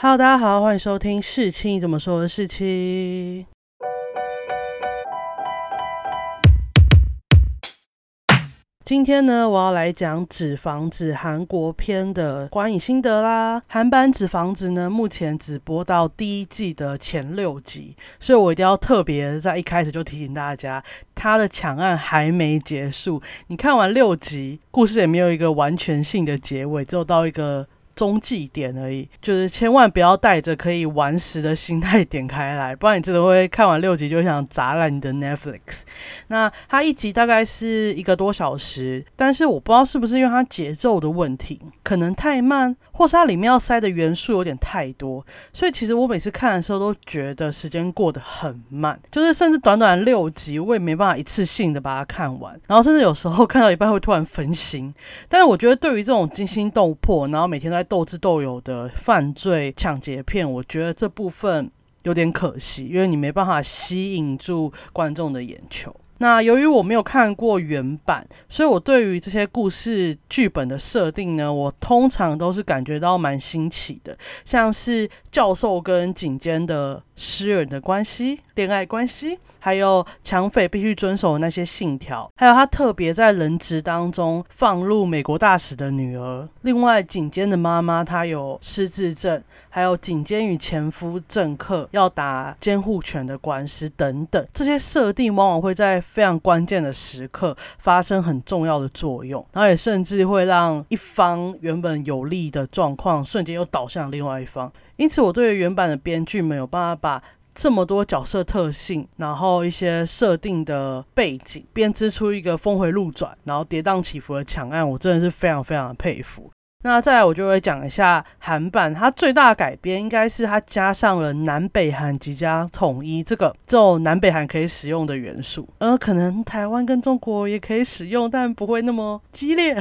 Hello，大家好，欢迎收听《事情怎么说》的事情。今天呢，我要来讲《纸房子》韩国篇的观影心得啦。韩版《纸房子》呢，目前只播到第一季的前六集，所以我一定要特别在一开始就提醒大家，它的抢案还没结束。你看完六集，故事也没有一个完全性的结尾，只有到一个。中继点而已，就是千万不要带着可以玩时的心态点开来，不然你真的会看完六集就想砸烂你的 Netflix。那它一集大概是一个多小时，但是我不知道是不是因为它节奏的问题，可能太慢，或是它里面要塞的元素有点太多，所以其实我每次看的时候都觉得时间过得很慢，就是甚至短短六集我也没办法一次性的把它看完，然后甚至有时候看到一半会突然分心。但是我觉得对于这种惊心动魄，然后每天都在斗智斗勇的犯罪抢劫片，我觉得这部分有点可惜，因为你没办法吸引住观众的眼球。那由于我没有看过原版，所以我对于这些故事剧本的设定呢，我通常都是感觉到蛮新奇的，像是教授跟警监的私人的关系、恋爱关系。还有抢匪必须遵守那些信条，还有他特别在人质当中放入美国大使的女儿。另外，警监的妈妈她有失智症，还有警监与前夫政客要打监护权的官司等等，这些设定往往会在非常关键的时刻发生很重要的作用，然后也甚至会让一方原本有利的状况瞬间又倒向另外一方。因此，我对原版的编剧没有办法把。这么多角色特性，然后一些设定的背景，编织出一个峰回路转，然后跌宕起伏的强案，我真的是非常非常的佩服。那再来，我就会讲一下韩版，它最大的改编应该是它加上了南北韩即将统一这个这种南北韩可以使用的元素，呃，可能台湾跟中国也可以使用，但不会那么激烈，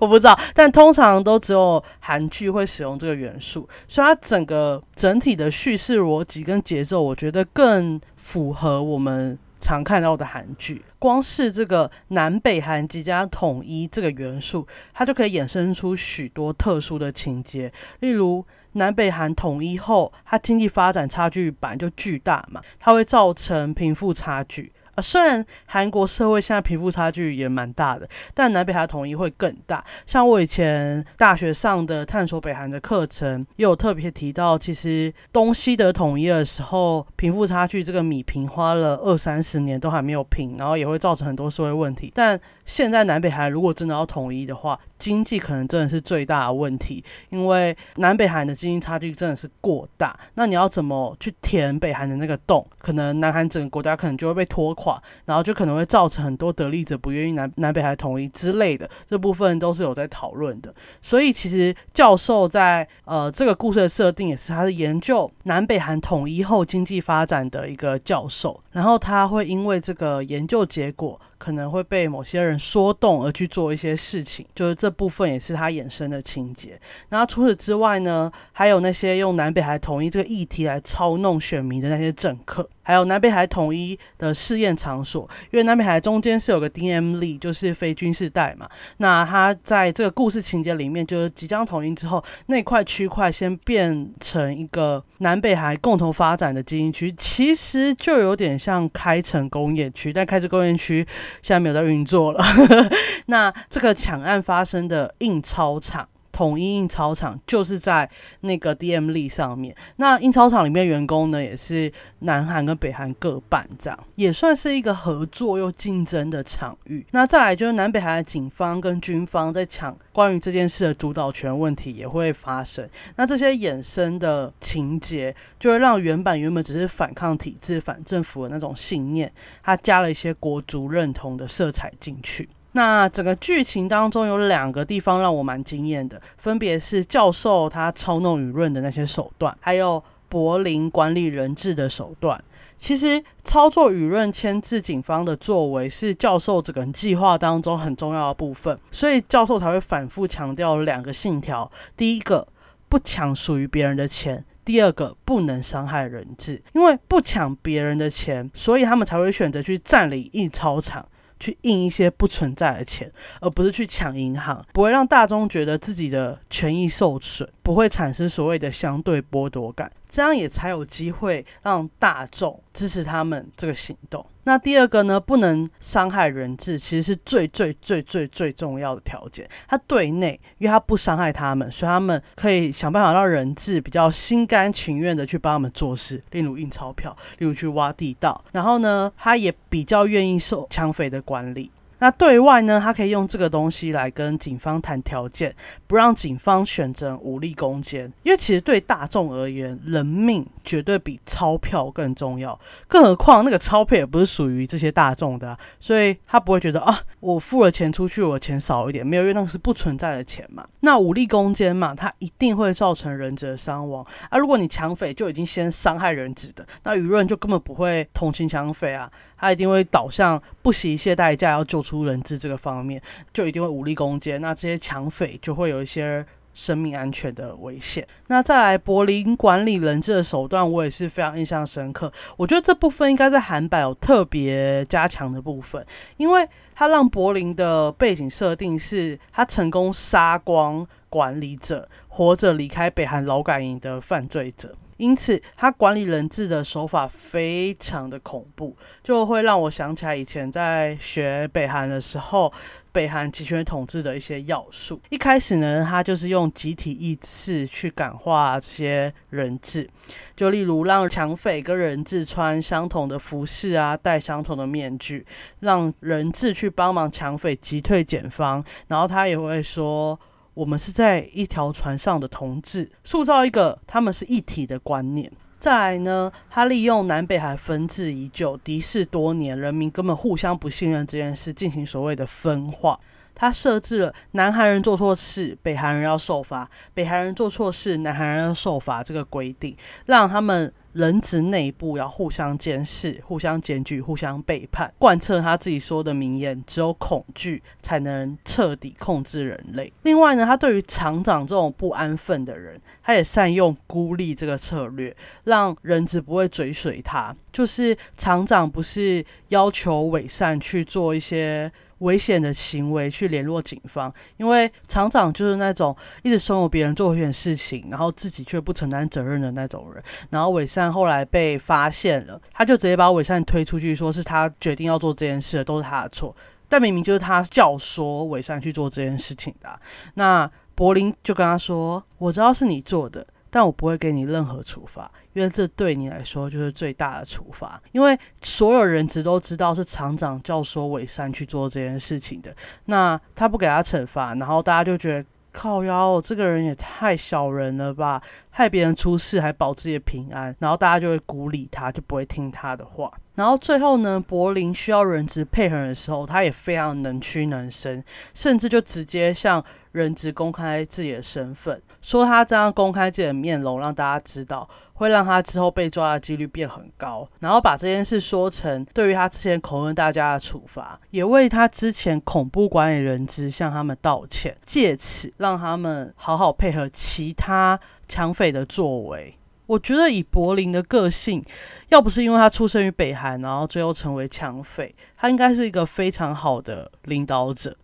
我不知道。但通常都只有韩剧会使用这个元素，所以它整个整体的叙事逻辑跟节奏，我觉得更符合我们。常看到的韩剧，光是这个南北韩即将统一这个元素，它就可以衍生出许多特殊的情节。例如，南北韩统一后，它经济发展差距本来就巨大嘛，它会造成贫富差距。虽然韩国社会现在贫富差距也蛮大的，但南北韩统一会更大。像我以前大学上的探索北韩的课程，也有特别提到，其实东西的统一的时候，贫富差距这个米平花了二三十年都还没有平，然后也会造成很多社会问题。但现在南北韩如果真的要统一的话，经济可能真的是最大的问题，因为南北韩的经济差距真的是过大。那你要怎么去填北韩的那个洞？可能南韩整个国家可能就会被拖垮。然后就可能会造成很多得利者不愿意南南北韩统一之类的，这部分都是有在讨论的。所以其实教授在呃这个故事的设定也是，他是研究南北韩统一后经济发展的一个教授，然后他会因为这个研究结果。可能会被某些人说动而去做一些事情，就是这部分也是他衍生的情节。然后除此之外呢，还有那些用南北海统一这个议题来操弄选民的那些政客，还有南北海统一的试验场所。因为南北海中间是有个 DM 力，就是非军事带嘛。那他在这个故事情节里面，就是即将统一之后，那块区块先变成一个南北海共同发展的经济区，其实就有点像开城工业区，但开城工业区。现在没有在运作了。那这个抢案发生的印钞厂。统一印钞厂就是在那个 DM 力上面。那印钞厂里面员工呢，也是南韩跟北韩各半，这样也算是一个合作又竞争的场域。那再来就是南北韩的警方跟军方在抢关于这件事的主导权问题也会发生。那这些衍生的情节，就会让原版原本只是反抗体制、反政府的那种信念，它加了一些国族认同的色彩进去。那整个剧情当中有两个地方让我蛮惊艳的，分别是教授他操弄舆论的那些手段，还有柏林管理人质的手段。其实操作舆论、牵制警方的作为是教授整个计划当中很重要的部分，所以教授才会反复强调两个信条：第一个，不抢属于别人的钱；第二个，不能伤害人质。因为不抢别人的钱，所以他们才会选择去占领印钞厂。去印一些不存在的钱，而不是去抢银行，不会让大众觉得自己的权益受损。不会产生所谓的相对剥夺感，这样也才有机会让大众支持他们这个行动。那第二个呢，不能伤害人质，其实是最最最最最重要的条件。他对内，因为他不伤害他们，所以他们可以想办法让人质比较心甘情愿的去帮他们做事，例如印钞票，例如去挖地道。然后呢，他也比较愿意受抢匪的管理。那对外呢，他可以用这个东西来跟警方谈条件，不让警方选择武力攻坚。因为其实对大众而言，人命绝对比钞票更重要。更何况那个钞票也不是属于这些大众的，所以他不会觉得啊，我付了钱出去，我钱少一点，没有，因为那是不存在的钱嘛。那武力攻坚嘛，它一定会造成人质的伤亡啊。如果你抢匪就已经先伤害人质的，那舆论就根本不会同情抢匪啊。他一定会导向不惜一切代价要救出人质这个方面，就一定会武力攻坚。那这些抢匪就会有一些生命安全的危险。那再来柏林管理人质的手段，我也是非常印象深刻。我觉得这部分应该在韩版有特别加强的部分，因为他让柏林的背景设定是他成功杀光管理者，活着离开北韩劳改营的犯罪者。因此，他管理人质的手法非常的恐怖，就会让我想起来以前在学北韩的时候，北韩集权统治的一些要素。一开始呢，他就是用集体意识去感化这些人质，就例如让抢匪跟人质穿相同的服饰啊，戴相同的面具，让人质去帮忙抢匪击退检方，然后他也会说。我们是在一条船上的同志，塑造一个他们是一体的观念。再来呢，他利用南北韩分治已久、敌视多年、人民根本互相不信任这件事，进行所谓的分化。他设置了南韩人做错事，北韩人要受罚；北韩人做错事，南韩人要受罚这个规定，让他们。人质内部要互相监视、互相检举、互相背叛，贯彻他自己说的名言：只有恐惧才能彻底控制人类。另外呢，他对于厂长这种不安分的人，他也善用孤立这个策略，让人质不会追随他。就是厂长不是要求伪善去做一些。危险的行为去联络警方，因为厂长就是那种一直怂恿别人做危险事情，然后自己却不承担责任的那种人。然后伟善后来被发现了，他就直接把伟善推出去，说是他决定要做这件事的，都是他的错。但明明就是他教唆伟善去做这件事情的。那柏林就跟他说：“我知道是你做的。”但我不会给你任何处罚，因为这对你来说就是最大的处罚。因为所有人质都知道是厂长教唆伪善去做这件事情的，那他不给他惩罚，然后大家就觉得靠腰，这个人也太小人了吧，害别人出事还保自己的平安，然后大家就会孤立他，就不会听他的话。然后最后呢，柏林需要人质配合的时候，他也非常能屈能伸，甚至就直接向人质公开自己的身份。说他这样公开自己的面容，让大家知道，会让他之后被抓的几率变很高。然后把这件事说成对于他之前恐吓大家的处罚，也为他之前恐怖管理人质向他们道歉，借此让他们好好配合其他抢匪的作为。我觉得以柏林的个性，要不是因为他出生于北韩，然后最后成为抢匪，他应该是一个非常好的领导者。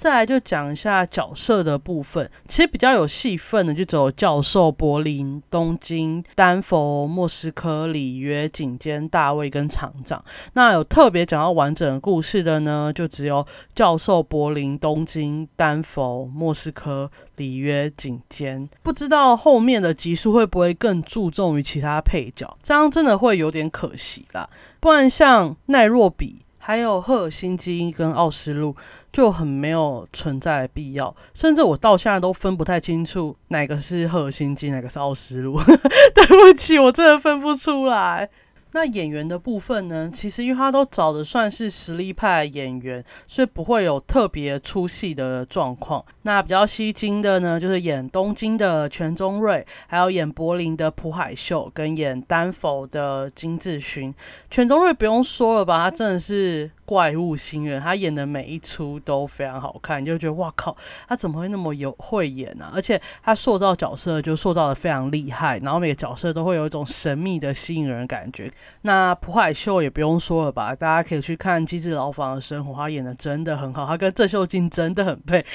再来就讲一下角色的部分，其实比较有戏份的就只有教授、柏林、东京、丹佛、莫斯科、里约、警监、大卫跟厂长。那有特别讲到完整故事的呢，就只有教授、柏林、东京、丹佛、莫斯科、里约、警监。不知道后面的集数会不会更注重于其他配角，这样真的会有点可惜啦。不然像奈若比。还有赫尔辛基跟奥斯陆就很没有存在的必要，甚至我到现在都分不太清楚哪个是赫尔辛基，哪个是奥斯陆。对不起，我真的分不出来。那演员的部分呢？其实因为他都找的算是实力派演员，所以不会有特别出戏的状况。那比较吸睛的呢，就是演东京的全中瑞，还有演柏林的朴海秀，跟演丹佛的金智勋。全中瑞不用说了吧，他真的是。怪物新人，他演的每一出都非常好看，就觉得哇靠，他怎么会那么有会演呢？而且他塑造角色就塑造的非常厉害，然后每个角色都会有一种神秘的吸引人感觉。那朴海秀也不用说了吧，大家可以去看《机智牢房的生活》，他演的真的很好，他跟郑秀晶真的很配。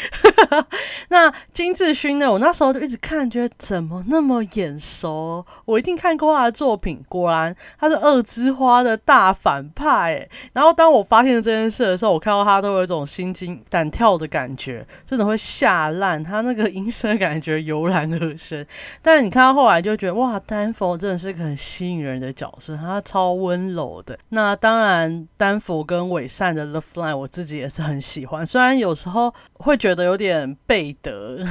那金智勋呢？我那时候就一直看，觉得怎么那么眼熟？我一定看过他的作品。果然，他是二之花的大反派。然后当我发现这件事的时候，我看到他都有一种心惊胆跳的感觉，真的会吓烂。他那个阴森感觉油然而生。但你看到后来就觉得，哇，丹佛真的是个很吸引人的角色，他超温柔的。那当然，丹佛跟伪善的 Love Line，我自己也是很喜欢。虽然有时候会觉得有点背德，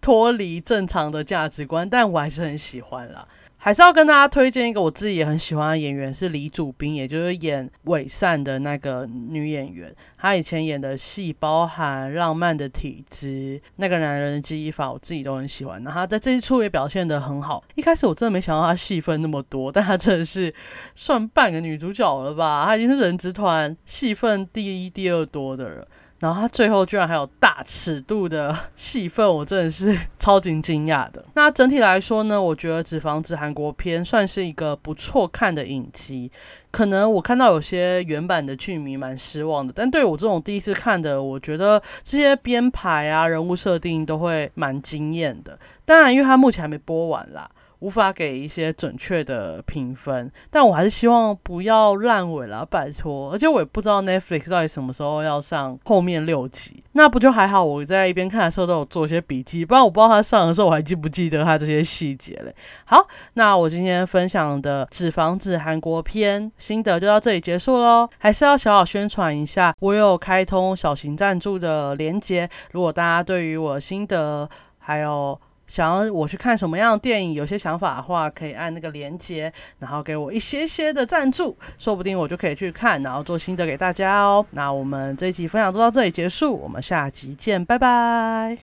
脱离正常的价值观，但我还是很喜欢啦。还是要跟大家推荐一个我自己也很喜欢的演员，是李祖斌，也就是演伪善的那个女演员。她以前演的戏包含《浪漫的体质》、《那个男人的记忆法》，我自己都很喜欢。然后在这一出也表现得很好。一开始我真的没想到她戏份那么多，但她真的是算半个女主角了吧？她已经是人之团戏份第一、第二多的人。然后他最后居然还有大尺度的戏份，我真的是超级惊讶的。那整体来说呢，我觉得《纸房子》韩国片算是一个不错看的影集。可能我看到有些原版的剧迷蛮失望的，但对我这种第一次看的，我觉得这些编排啊、人物设定都会蛮惊艳的。当然，因为它目前还没播完啦。无法给一些准确的评分，但我还是希望不要烂尾了，拜托。而且我也不知道 Netflix 到底什么时候要上后面六集，那不就还好？我在一边看的时候都有做一些笔记，不然我不知道他上的时候我还记不记得他这些细节嘞。好，那我今天分享的《纸房子》韩国片心得就到这里结束喽。还是要小小宣传一下，我有开通小型赞助的连接，如果大家对于我心得还有。想要我去看什么样的电影，有些想法的话，可以按那个连接，然后给我一些些的赞助，说不定我就可以去看，然后做新的给大家哦。那我们这一集分享就到这里结束，我们下集见，拜拜。